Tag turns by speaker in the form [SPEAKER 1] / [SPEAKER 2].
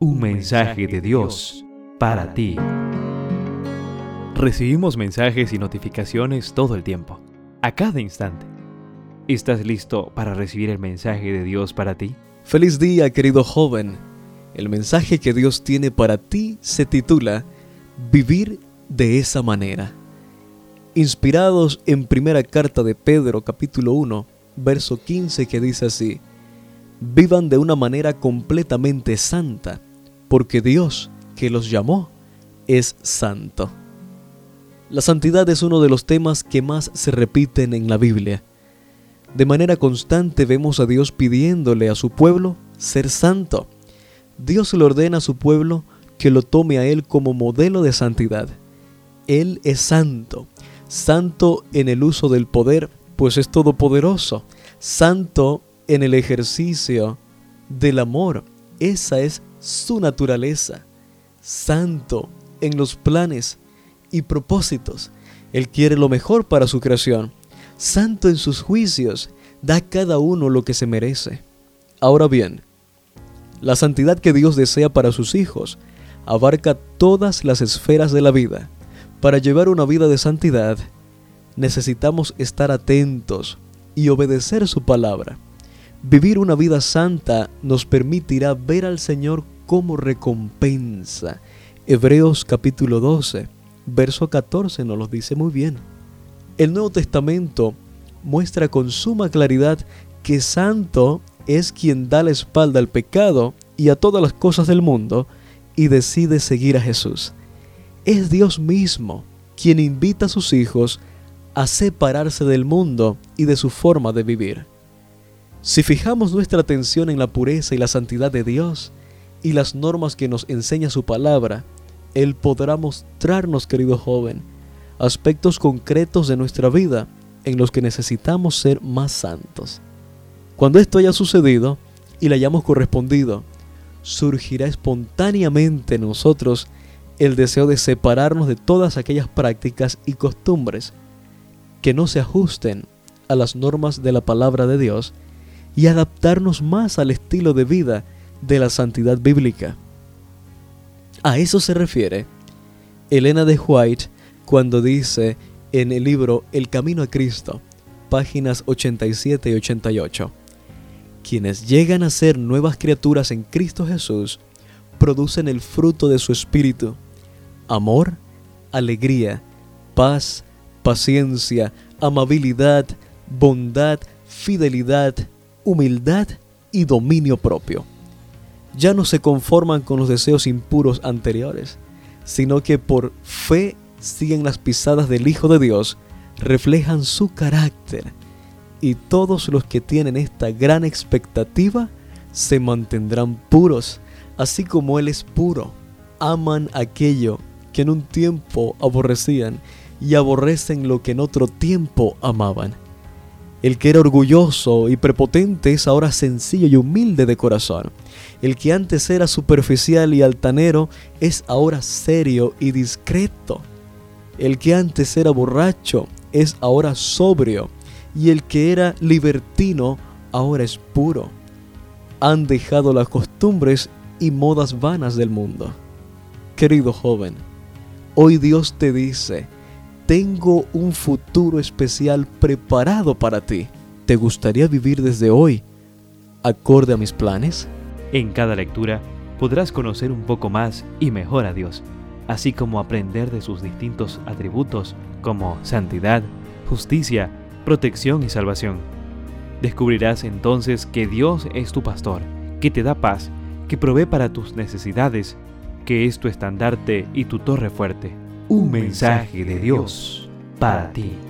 [SPEAKER 1] Un mensaje de Dios para ti. Recibimos mensajes y notificaciones todo el tiempo, a cada instante. ¿Estás listo para recibir el mensaje de Dios para ti?
[SPEAKER 2] Feliz día, querido joven. El mensaje que Dios tiene para ti se titula Vivir de esa manera. Inspirados en primera carta de Pedro capítulo 1, verso 15 que dice así, Vivan de una manera completamente santa porque Dios que los llamó es santo. La santidad es uno de los temas que más se repiten en la Biblia. De manera constante vemos a Dios pidiéndole a su pueblo ser santo. Dios le ordena a su pueblo que lo tome a Él como modelo de santidad. Él es santo, santo en el uso del poder, pues es todopoderoso, santo en el ejercicio del amor. Esa es su naturaleza, santo en los planes y propósitos. Él quiere lo mejor para su creación, santo en sus juicios, da a cada uno lo que se merece. Ahora bien, la santidad que Dios desea para sus hijos abarca todas las esferas de la vida. Para llevar una vida de santidad, necesitamos estar atentos y obedecer su palabra. Vivir una vida santa nos permitirá ver al Señor como recompensa. Hebreos capítulo 12, verso 14 nos lo dice muy bien. El Nuevo Testamento muestra con suma claridad que santo es quien da la espalda al pecado y a todas las cosas del mundo y decide seguir a Jesús. Es Dios mismo quien invita a sus hijos a separarse del mundo y de su forma de vivir. Si fijamos nuestra atención en la pureza y la santidad de Dios y las normas que nos enseña su palabra, Él podrá mostrarnos, querido joven, aspectos concretos de nuestra vida en los que necesitamos ser más santos. Cuando esto haya sucedido y le hayamos correspondido, surgirá espontáneamente en nosotros el deseo de separarnos de todas aquellas prácticas y costumbres que no se ajusten a las normas de la palabra de Dios y adaptarnos más al estilo de vida de la santidad bíblica. A eso se refiere Elena de White cuando dice en el libro El Camino a Cristo, páginas 87 y 88, quienes llegan a ser nuevas criaturas en Cristo Jesús producen el fruto de su espíritu, amor, alegría, paz, paciencia, amabilidad, bondad, fidelidad, humildad y dominio propio. Ya no se conforman con los deseos impuros anteriores, sino que por fe siguen las pisadas del Hijo de Dios, reflejan su carácter, y todos los que tienen esta gran expectativa se mantendrán puros, así como Él es puro. Aman aquello que en un tiempo aborrecían y aborrecen lo que en otro tiempo amaban. El que era orgulloso y prepotente es ahora sencillo y humilde de corazón. El que antes era superficial y altanero es ahora serio y discreto. El que antes era borracho es ahora sobrio. Y el que era libertino ahora es puro. Han dejado las costumbres y modas vanas del mundo. Querido joven, hoy Dios te dice, tengo un futuro especial preparado para ti. ¿Te gustaría vivir desde hoy acorde a mis planes?
[SPEAKER 1] En cada lectura podrás conocer un poco más y mejor a Dios, así como aprender de sus distintos atributos como santidad, justicia, protección y salvación. Descubrirás entonces que Dios es tu pastor, que te da paz, que provee para tus necesidades, que es tu estandarte y tu torre fuerte
[SPEAKER 2] un mensaje de Dios para ti.